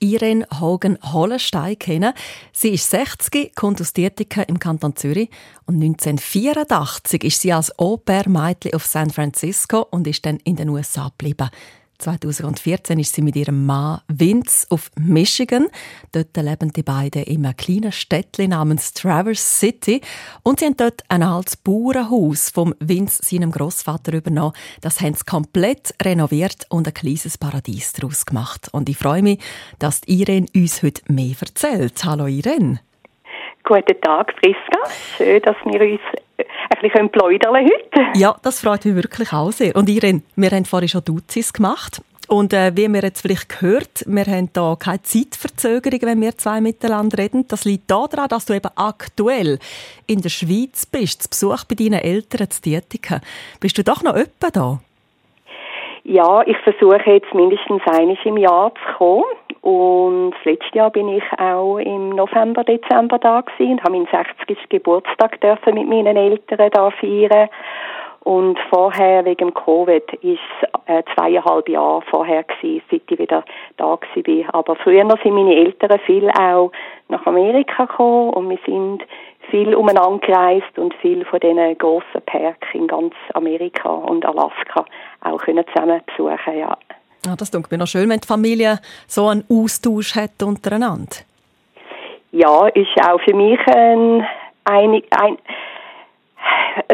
Irene Hogan-Hollenstein kennen. Sie ist 60, kommt aus Dietiken im Kanton Zürich und 1984 ist sie als Au-pair-Mädchen auf San Francisco und ist dann in den USA geblieben. 2014 ist sie mit ihrem Mann Vince auf Michigan. Dort leben die beiden in einem kleinen Städtchen namens Traverse City. Und sie haben dort ein altes Bauernhaus vom Vince, seinem Großvater, übernommen. Das haben sie komplett renoviert und ein kleines Paradies daraus gemacht. Und ich freue mich, dass Irene uns heute mehr erzählt. Hallo Irene. Guten Tag, Friska. Schön, dass wir uns ein bisschen plaudern heute. Ja, das freut mich wirklich auch sehr. Und Irene, wir haben vorhin schon Duzis gemacht. Und äh, wie wir jetzt vielleicht gehört, wir haben da keine Zeitverzögerung, wenn wir zwei miteinander reden. Das liegt daran, dass du eben aktuell in der Schweiz bist, zu Besuch bei deinen Eltern zu tätigen. Bist du doch noch öppe da? Ja, ich versuche jetzt mindestens einmal im Jahr zu kommen. Und das letzte Jahr bin ich auch im November, Dezember da gewesen und habe meinen 60. Geburtstag dürfen mit meinen Eltern da feiern. Und vorher, wegen Covid, ist äh, zweieinhalb Jahre vorher gewesen, seit ich wieder da war. Aber früher sind meine Eltern viel auch nach Amerika gekommen und wir sind viel umeinander gereist und viel von diesen grossen Parks in ganz Amerika und Alaska auch können zusammen besuchen, ja. Ja, das klingt mir noch schön, wenn die Familie so einen Austausch hat untereinander. Ja, ist auch für mich ein, ein, ein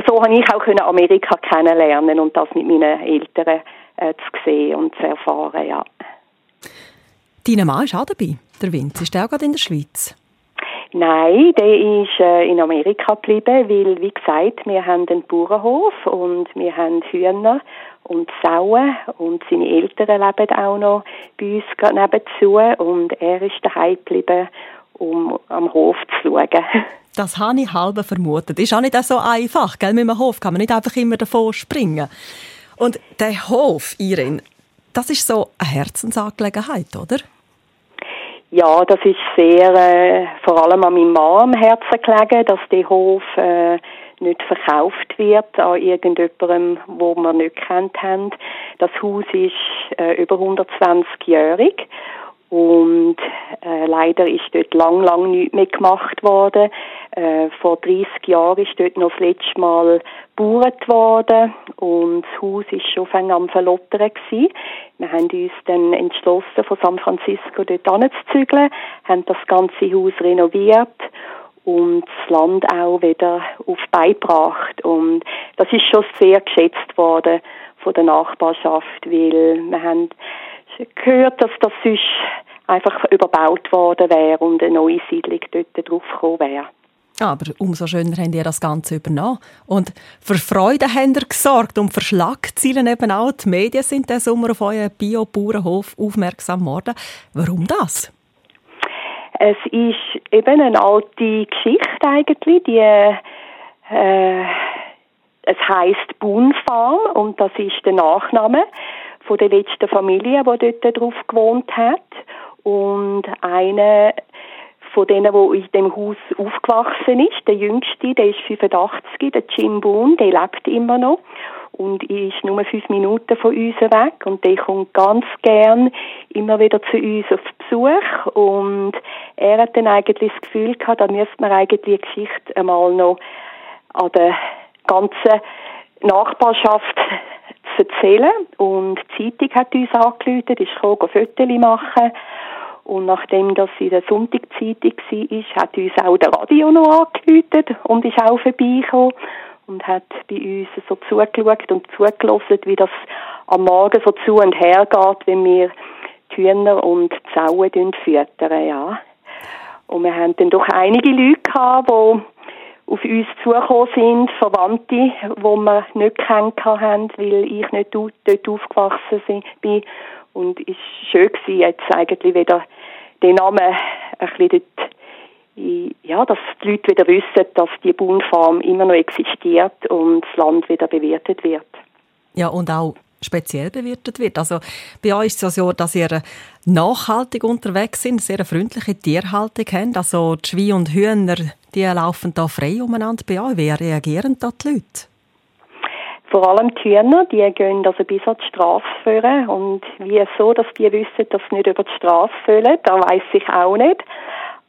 so habe ich auch Amerika kennenlernen und das mit meinen Eltern äh, zu sehen und zu erfahren, ja. Dein Mann ist auch dabei, der Vince. Ist der auch gerade in der Schweiz? Nein, der ist äh, in Amerika geblieben, weil, wie gesagt, wir haben einen Bauernhof und wir haben Hühner und Sauen und seine Eltern leben auch noch bei uns gerade nebenzu und er ist daheim geblieben, um am Hof zu schauen. Das habe ich halb vermutet. Ist auch nicht so einfach, gell? Mit einem Hof kann man nicht einfach immer davor springen. Und der Hof, Irene, das ist so eine Herzensangelegenheit, oder? Ja, das ist sehr, äh, vor allem an meinem Mann am Herzen gelegen, dass der Hof äh, nicht verkauft wird an irgendjemandem, wo wir nicht kennt haben. Das Haus ist äh, über 120-jährig und äh, leider ist dort lang, lang nichts mehr gemacht worden. Äh, vor 30 Jahren ist dort noch das letzte Mal gebaut worden und das Haus ist schon fang am verlottern gewesen. Wir haben uns dann entschlossen, von San Francisco dort anzuzügeln, haben das ganze Haus renoviert und das Land auch wieder auf beibracht. Und das ist schon sehr geschätzt worden von der Nachbarschaft, weil wir haben gehört, dass das sonst einfach überbaut worden wäre und eine neue Siedlung dort drauf gekommen wäre. Aber umso schöner habt ihr das Ganze übernommen. Und für Freude habt ihr gesorgt und für Schlagzeilen eben auch. Die Medien sind diesen Sommer auf euren Bio-Bauernhof aufmerksam geworden. Warum das? Es ist eben eine alte Geschichte eigentlich, die äh, es heißt Boon und das ist der Nachname von der letzten Familie, die dort drauf gewohnt hat. Und eine von denen, die in dem Haus aufgewachsen ist, der jüngste, der ist 85, der Jim Boone, der lebt immer noch und ist nur fünf Minuten von uns weg und der kommt ganz gern immer wieder zu uns auf Besuch und er hat dann eigentlich das Gefühl gehabt, da müsste man eigentlich die Geschichte einmal noch an der ganzen Nachbarschaft erzählen und die Zeitung hat uns angerufen, ist gekommen, Fotos machen und nachdem das in der Sonntagszeitung war, hat uns auch der Radio noch angerufen und ist auch vorbeigekommen und hat bei uns so zugeschaut und zugelassen, wie das am Morgen so zu und her geht, wenn wir die Hühner und die Sauen füttern, ja. Und wir haben dann doch einige Leute gehabt, die auf uns zugekommen sind, Verwandte, die wir nicht kennt haben, weil ich nicht dort aufgewachsen bin. Und es war schön gewesen, jetzt eigentlich wieder den Namen ein dort ja, dass die Leute wieder wissen, dass die Bundfarm immer noch existiert und das Land wieder bewirtet wird. Ja, und auch speziell bewirtet wird. Also bei euch ist es so, dass ihr nachhaltig unterwegs sind, sehr eine freundliche Tierhaltung habt. Also die Schweine und Hühner, die laufen da frei umeinander bei euch. Wie reagieren da die Leute? Vor allem die Hühner, die gehen also bis an die Straße führen. Und wie so, dass die wissen, dass sie nicht über die Straße fühlen, da weiß ich auch nicht.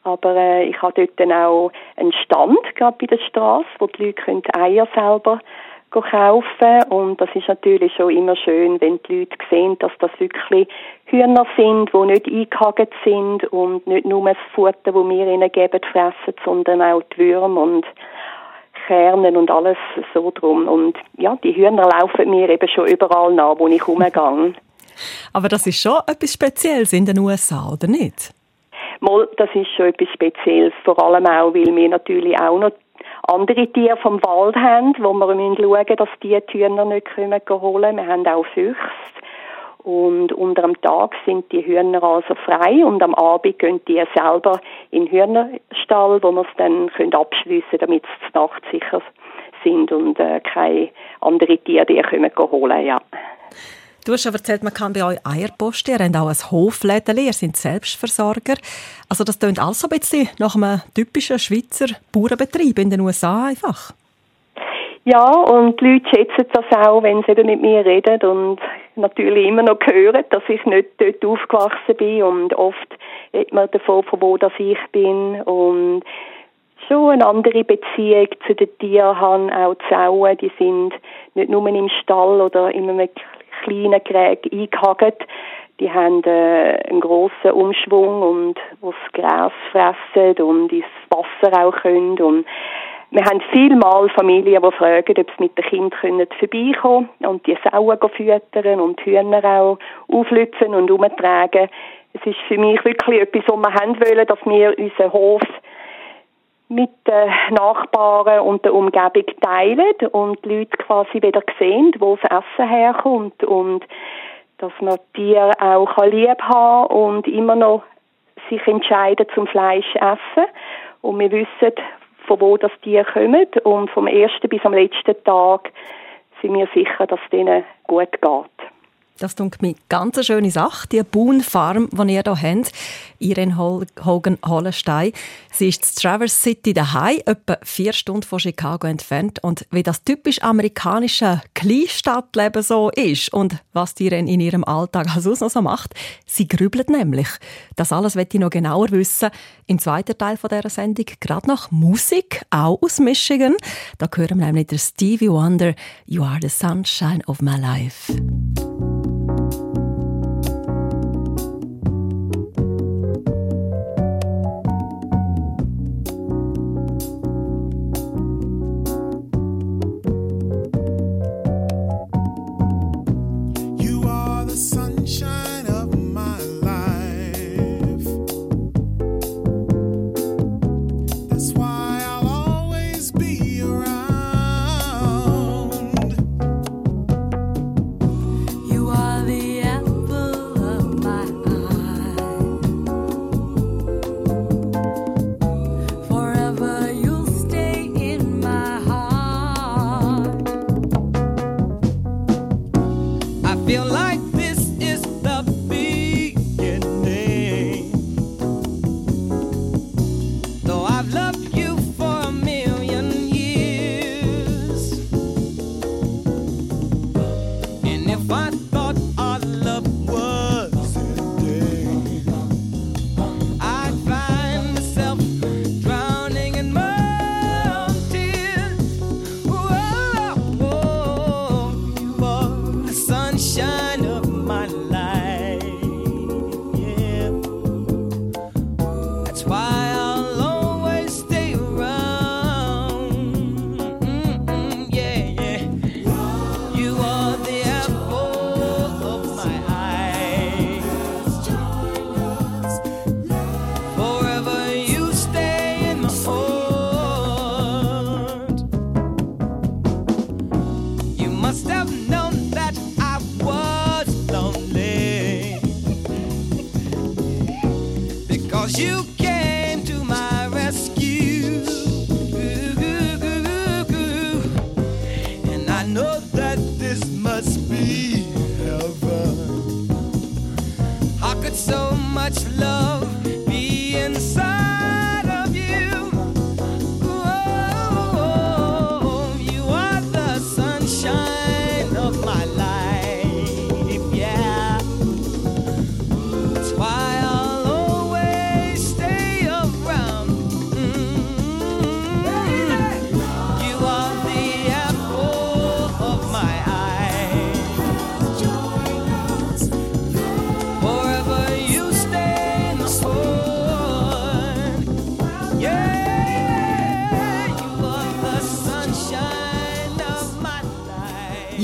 Aber äh, ich habe dort dann auch einen Stand, gerade bei der Straße, wo die Leute können Eier selber kaufen und das ist natürlich schon immer schön, wenn die Leute sehen, dass das wirklich Hühner sind, die nicht eingehakt sind und nicht nur das Futter, das wir ihnen geben, fressen, sondern auch die Würmer und Kernen und alles so drum. Und ja, die Hühner laufen mir eben schon überall nach, wo ich rumgehe. Aber das ist schon etwas Spezielles in den USA, oder nicht? Mal, das ist schon etwas Spezielles, vor allem auch, weil wir natürlich auch noch andere Tiere vom Wald haben, wo wir schauen müssen, dass die Hühner nicht kommen holen. Wir haben auch Füchse. Und unter dem Tag sind die Hühner also frei und am Abend gehen die selber in den Hühnerstall, wo wir es dann abschliessen können, damit sie Nacht sicher sind und äh, keine anderen Tiere die kommen holen. Ja. Du hast schon erzählt, man kann bei euch Eier posten. Ihr habt auch ein Hofläden, ihr seid Selbstversorger. Also das klingt alles so ein bisschen nach einem typischen Schweizer Bauernbetrieb in den USA einfach. Ja, und die Leute schätzen das auch, wenn sie eben mit mir reden und natürlich immer noch hören, dass ich nicht dort aufgewachsen bin und oft redet man davon, von wo das ich bin und schon eine andere Beziehung zu den Tieren haben, auch die Sauen, die sind nicht nur im Stall oder in einem kleinen Gräg eingehakt. Die haben äh, einen grossen Umschwung und wo das Gras fressen und ins Wasser auch können. Und wir haben vielmal Familien, die fragen, ob sie mit den Kindern vorbeikommen und die Sauen füttern und die Hühner auch auflüpfen und umtragen. Es ist für mich wirklich etwas, was wir haben wollen, dass wir unseren Hof mit den Nachbarn und der Umgebung teilen und die Leute quasi wieder sehen, wo das Essen herkommt und dass man Tiere auch lieb haben und immer noch sich entscheiden zum Fleisch essen und wir wissen, von wo das Tier kommt und vom ersten bis am letzten Tag sind wir sicher, dass es ihnen gut geht. Das ist mir ganz eine schöne Sache, die Boone Farm, die ihr hier habt, Irene Hogan Hollenstein. Sie ist in Traverse City daheim, etwa vier Stunden von Chicago entfernt. Und wie das typisch amerikanische Kleinstadtleben so ist und was die Irene in ihrem Alltag also noch so macht, sie grübelt nämlich. Das alles wird ich noch genauer wissen im zweiten Teil dieser Sendung. Gerade nach Musik, auch aus Michigan. Da hören wir nämlich der Stevie Wonder, You are the sunshine of my life.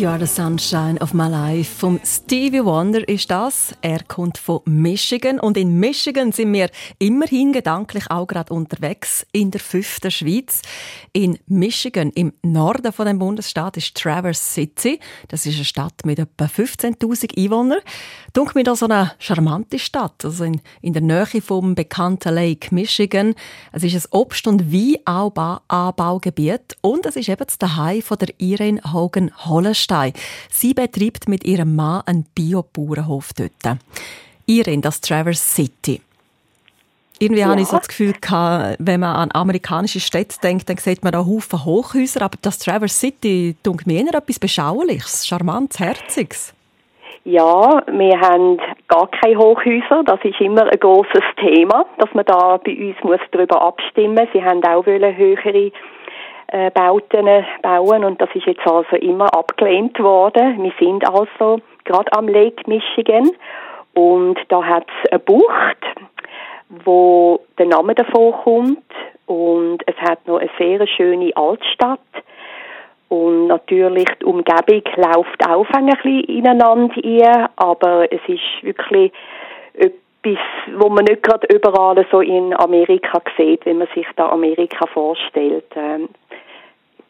You are the sunshine of my life. Vom Stevie Wonder ist das. Er kommt von Michigan und in Michigan sind wir immerhin gedanklich auch gerade unterwegs in der fünften Schweiz. In Michigan, im Norden von dem Bundesstaat, ist Traverse City. Das ist eine Stadt mit etwa 15.000 Einwohnern. Dunkel mir da so eine charmante Stadt, also in, in der Nähe vom bekannten Lake Michigan. Es ist ein Obst- und Weinanbaugebiet und es ist eben das Zuhause von der Irene Hogan Holstein. Sie betreibt mit ihrem Mann einen Biobauernhof dort. Irene, das Traverse City. Irgendwie ja. habe ich so das Gefühl, wenn man an amerikanische Städte denkt, dann sieht man da Haufen Hochhäuser, aber das Traverse City tut mir eher etwas Beschauliches, Charmantes, Herziges. Ja, wir haben gar keine Hochhäuser. Das ist immer ein großes Thema, dass man da bei uns muss darüber abstimmen. Sie haben auch höhere äh, Bauten bauen. Und das ist jetzt also immer abgelehnt worden. Wir sind also gerade am Lake Michigan. Und da hat es eine Bucht, wo der Name davon kommt. Und es hat noch eine sehr schöne Altstadt. Und natürlich die Umgebung läuft auch ein bisschen ineinander ein, aber es ist wirklich etwas, wo man nicht gerade überall so in Amerika sieht, wenn man sich da Amerika vorstellt. Ähm,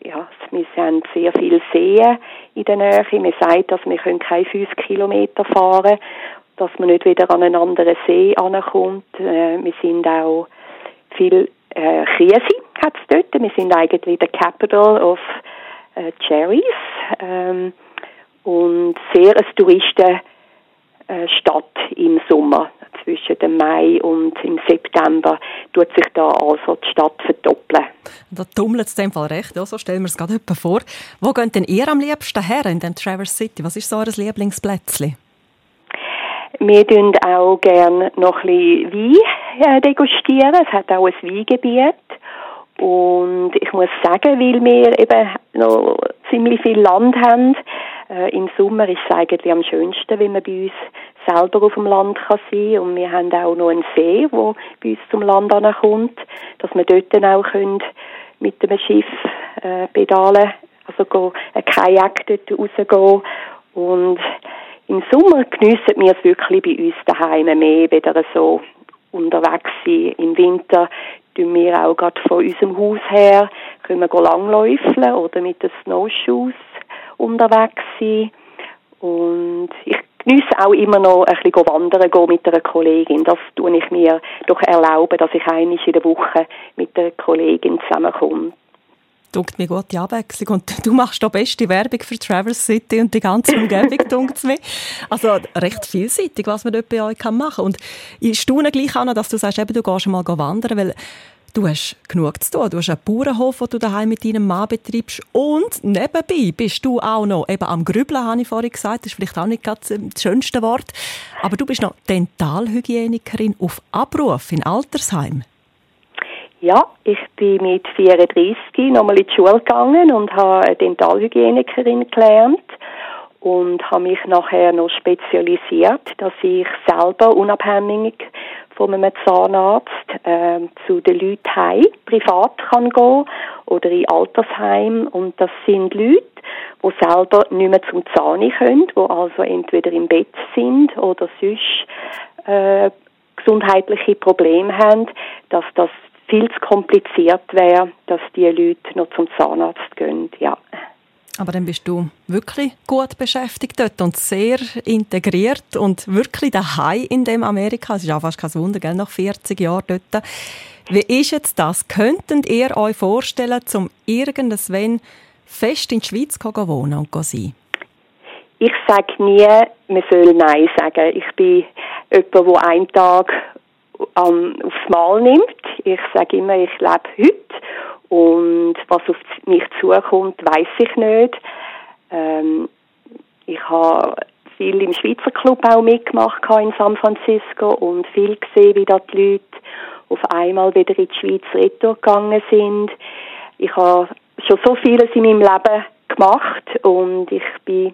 ja, wir haben sehr viel Seen in der Nähe. Wir sagen, dass wir können keine fünf Kilometer fahren dass man nicht wieder an einen anderen See ankommt. Äh, wir sind auch viel äh, Chiesi hat es dort. Wir sind eigentlich der Capital of äh, Cherries ähm, und sehr ein Touristenstadt äh, im Sommer zwischen dem Mai und im September tut sich da also die Stadt verdoppeln. Da tummelt es dem Fall recht, ja, so stellen wir es gerade vor. Wo geht denn ihr am liebsten her in den Traverse City? Was ist so euer Lieblingsplätzchen? Wir tun auch gerne noch ein bisschen Wein äh, degustieren. Es hat auch ein Weingebiet. Und ich muss sagen, weil wir eben noch ziemlich viel Land haben, äh, im Sommer ist es eigentlich am schönsten, wenn man bei uns selber auf dem Land kann sein und wir haben auch noch einen See, wo bei uns zum Land ankommt, dass wir dort dann auch können mit dem Schiff äh, pedalen, also go, ein Kajak dort rausgehen und im Sommer geniessen wir es wirklich bei uns daheim mehr, wieder so unterwegs sein. Im Winter tun wir auch gerade von unserem Haus her, können wir langläufeln oder mit den Snowshoes unterwegs sein. Und ich genieße auch immer noch ein bisschen wandern gehen mit einer Kollegin. Das tue ich mir doch erlauben, dass ich einmal in der Woche mit einer Kollegin zusammenkomme. Dunkt mir gute Abwechslung. Und du machst da beste Werbung für Traverse City und die ganze Umgebung, dunkt mir. Also recht vielseitig, was man dort bei euch machen kann. Und ich staune gleich auch noch, dass du sagst, eben, du gehst mal wandern, weil Du hast genug zu tun. Du hast einen Bauernhof, den du daheim mit deinem Mann betreibst. Und nebenbei bist du auch noch eben am Grübeln, habe ich vorhin gesagt. Das ist vielleicht auch nicht das schönste Wort. Aber du bist noch Dentalhygienikerin auf Abruf in Altersheim. Ja, ich bin mit 34 nochmal in die Schule gegangen und habe eine Dentalhygienikerin gelernt und habe mich nachher noch spezialisiert, dass ich selber unabhängig von einem Zahnarzt äh, zu den Leuten heim, privat kann gehen oder in Altersheim und das sind Leute, die selber nicht mehr zum Zahn können, die also entweder im Bett sind oder sonst äh, gesundheitliche Probleme haben, dass das viel zu kompliziert wäre, dass die Leute noch zum Zahnarzt gehen, ja. Aber dann bist du wirklich gut beschäftigt dort und sehr integriert und wirklich daheim in dem Amerika. Es ist auch fast kein Wunder, gell, nach 40 Jahren dort. Wie ist jetzt das? Könntet ihr euch vorstellen, zum irgendwann fest in die Schweiz zu wohnen und zu sein? ich sage nie, man soll Nein sagen. Ich bin jemand, der einen Tag um, aufs Mal nimmt. Ich sage immer, ich lebe heute und was auf mich zukommt, weiß ich nicht. Ähm, ich habe viel im Schweizer Club auch mitgemacht in San Francisco und viel gesehen, wie da die Leute auf einmal wieder in die Schweiz retour gegangen sind. Ich habe schon so vieles in meinem Leben gemacht und ich bin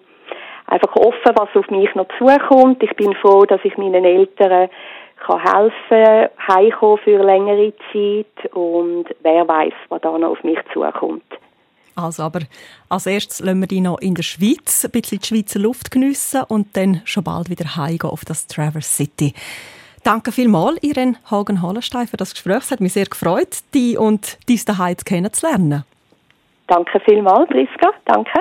einfach offen, was auf mich noch zukommt. Ich bin froh, dass ich meinen Eltern kann helfen, heimkommen für längere Zeit und wer weiß, was da noch auf mich zukommt. Also, aber als erstes lassen wir die noch in der Schweiz ein bisschen die Schweizer Luft geniessen und dann schon bald wieder heimgehen auf das Traverse City. Danke vielmals, Irene Hagen-Hallenstein, für das Gespräch. Es hat mich sehr gefreut, die und dies daheim kennenzulernen. Danke vielmals, Priska. Danke.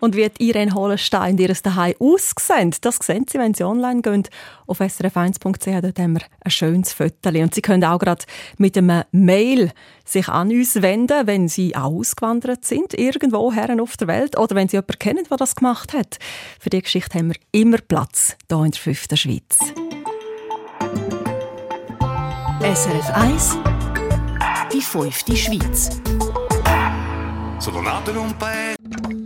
Und wie die Irene Holenstein ihr daheim aussehen, das sehen Sie, wenn Sie online gehen auf srf1.ch. Dort haben wir ein schönes Foto. Und Sie können auch gerade mit einem Mail sich an uns wenden, wenn Sie auch ausgewandert sind, irgendwo her auf der Welt, oder wenn Sie jemanden kennen, der das gemacht hat. Für diese Geschichte haben wir immer Platz hier in der fünften Schweiz. SRF 1 Die fünfte Schweiz. Sono nato in un paese